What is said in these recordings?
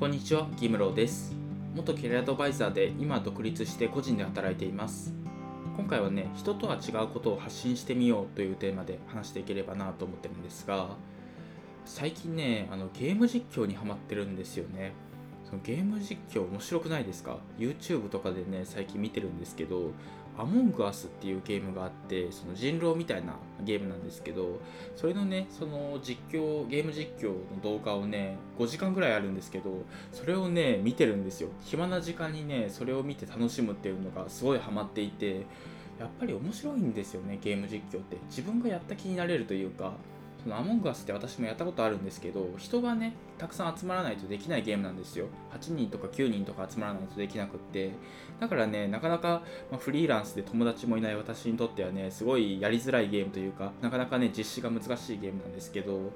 こんにちは、ギムローです。元キャリアアドバイザーで今独立して個人で働いています。今回はね、人とは違うことを発信してみようというテーマで話していければなと思ってるんですが、最近ね、あのゲーム実況にハマってるんですよね。そのゲーム実況面白くないですか ?YouTube とかでね、最近見てるんですけど、アモングアスっていうゲームがあって、その人狼みたいなゲームなんですけど、それのね、その実況、ゲーム実況の動画をね、5時間ぐらいあるんですけど、それをね、見てるんですよ。暇な時間にね、それを見て楽しむっていうのがすごいハマっていて、やっぱり面白いんですよね、ゲーム実況って。自分がやった気になれるというか、そのアモングアスって私もやったことあるんですけど、人がね、たくさん集まらないとできないゲームなんですよ。8人とか9人とか集まらないとできなくって。だからね、なかなか、ま、フリーランスで友達もいない私にとってはね、すごいやりづらいゲームというか、なかなかね、実施が難しいゲームなんですけど、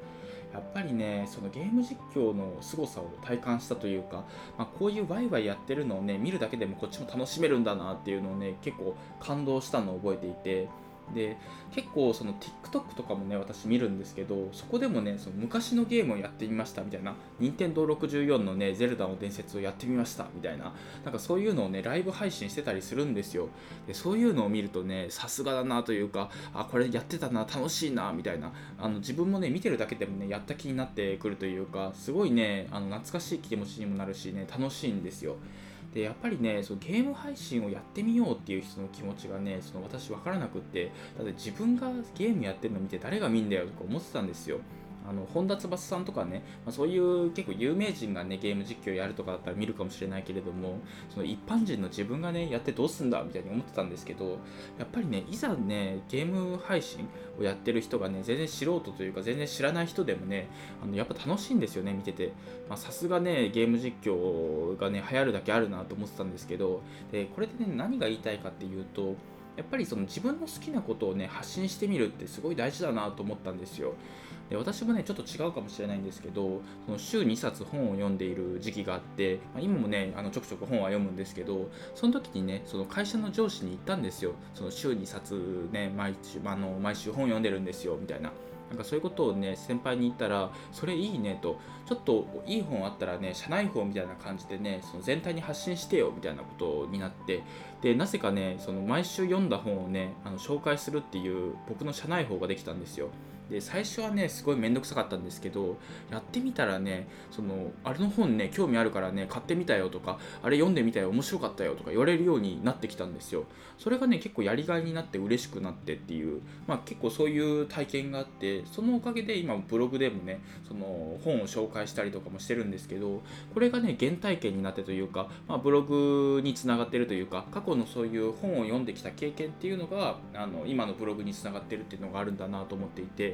やっぱりね、そのゲーム実況の凄さを体感したというか、まあ、こういうワイワイやってるのをね、見るだけでもこっちも楽しめるんだなっていうのをね、結構感動したのを覚えていて、で結構その TikTok とかもね私見るんですけどそこでもねその昔のゲームをやってみましたみたいな。任天堂64のねゼルダの伝説をやってみましたみたいな。なんかそういうのをねライブ配信してたりするんですよ。でそういうのを見るとねさすがだなというかあこれやってたな楽しいなみたいな。あの自分もね見てるだけでもねやった気になってくるというかすごいねあの懐かしい気持ちにもなるしね楽しいんですよ。でやっぱりねそのゲーム配信をやってみようっていう人の気持ちがねその私分からなくってだって自分がゲームやってるの見て誰が見んだよとか思ってたんですよ。あの本田翼さんとかね、まあ、そういう結構有名人がねゲーム実況やるとかだったら見るかもしれないけれどもその一般人の自分がねやってどうすんだみたいに思ってたんですけどやっぱりねいざねゲーム配信をやってる人がね全然素人というか全然知らない人でもねあのやっぱ楽しいんですよね見てて。さすがねゲーム実況がね流行るだけあるなと思ってたんですけどでこれでね何が言いたいかっていうとやっぱりその自分の好きなことをね発信してみるってすごい大事だなと思ったんですよ。で私もねちょっと違うかもしれないんですけどその週2冊本を読んでいる時期があって、まあ、今もねあのちょくちょく本は読むんですけどその時にねその会社の上司に言ったんですよ。その週2冊ね毎週あの毎週本読んでるんですよみたいな。なんかそういうことをね先輩に言ったらそれいいねとちょっといい本あったらね社内法みたいな感じでねその全体に発信してよみたいなことになってでなぜかねその毎週読んだ本をねあの紹介するっていう僕の社内法ができたんですよ。で最初はねすごい面倒くさかったんですけどやってみたらねそのあれの本ね興味あるからね買ってみたよとかあれ読んでみたよ面白かったよとか言われるようになってきたんですよ。それがね結構やりがいになって嬉しくなってっていうまあ結構そういう体験があってそのおかげで今ブログでもねその本を紹介したりとかもしてるんですけどこれがね原体験になってというか、まあ、ブログにつながってるというか過去のそういう本を読んできた経験っていうのがあの今のブログにつながってるっていうのがあるんだなと思っていて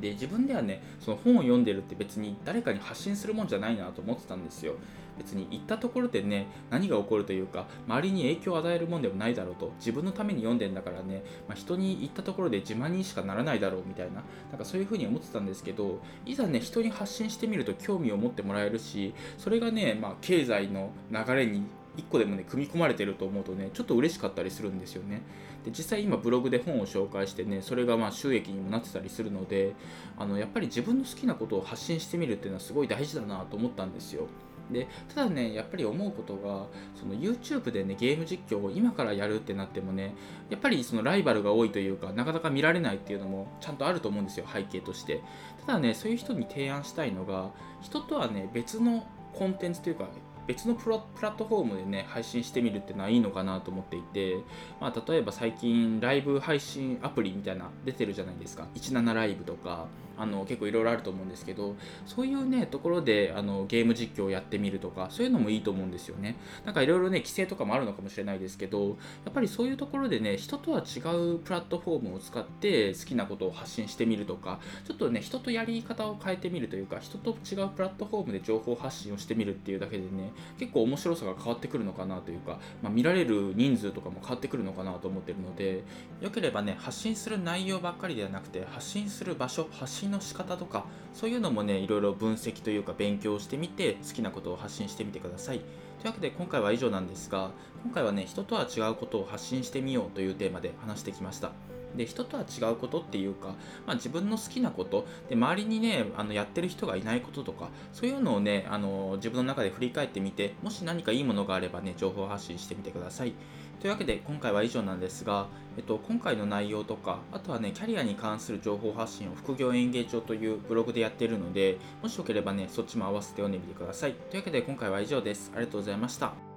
で自分ではねその本を読んでるって別に誰かに発信するもんじゃないなと思ってたんですよ。別に行ったところでね何が起こるというか周りに影響を与えるもんでもないだろうと自分のために読んでんだからね、まあ、人に言ったところで自慢にしかならないだろうみたいななんかそういうふうに思ってたんですけどいざね人に発信してみると興味を持ってもらえるしそれがね、まあ、経済の流れに1個でもね組み込まれてると思うとねちょっと嬉しかったりするんですよね。で実際今ブログで本を紹介してねそれがまあ収益にもなってたりするのであのやっぱり自分の好きなことを発信してみるっていうのはすごい大事だなと思ったんですよ。でただねやっぱり思うことがその YouTube でねゲーム実況を今からやるってなってもねやっぱりそのライバルが多いというかなかなか見られないっていうのもちゃんとあると思うんですよ背景として。ただねそういう人に提案したいのが人とはね別のコンテンツというか別のプラットフォームでね配信してみるっていうのはいいのかなと思っていて、まあ、例えば最近ライブ配信アプリみたいな出てるじゃないですか。17ライブとか。あの結構いろいろあると思うんですけどそういうねところであのゲーム実況をやってみるとかそういうのもいいと思うんですよね。なんかいろいろね規制とかもあるのかもしれないですけどやっぱりそういうところでね人とは違うプラットフォームを使って好きなことを発信してみるとかちょっとね人とやり方を変えてみるというか人と違うプラットフォームで情報発信をしてみるっていうだけでね結構面白さが変わってくるのかなというか、まあ、見られる人数とかも変わってくるのかなと思ってるのでよければね発信する内容ばっかりではなくて発信する場所発信の仕方とかそういうのもねいろいろ分析というか勉強してみて好きなことを発信してみてください。というわけで今回は以上なんですが今回はね人とは違うことを発信してみようというテーマで話してきました。で人とは違うことっていうか、まあ、自分の好きなことで周りにねあのやってる人がいないこととかそういうのをねあの自分の中で振り返ってみてもし何かいいものがあればね情報発信してみてください。というわけで今回は以上なんですが、えっと、今回の内容とかあとはねキャリアに関する情報発信を副業演芸帳というブログでやっているのでもしよければねそっちも合わせて読んでみてください。というわけで今回は以上です。ありがとうございました。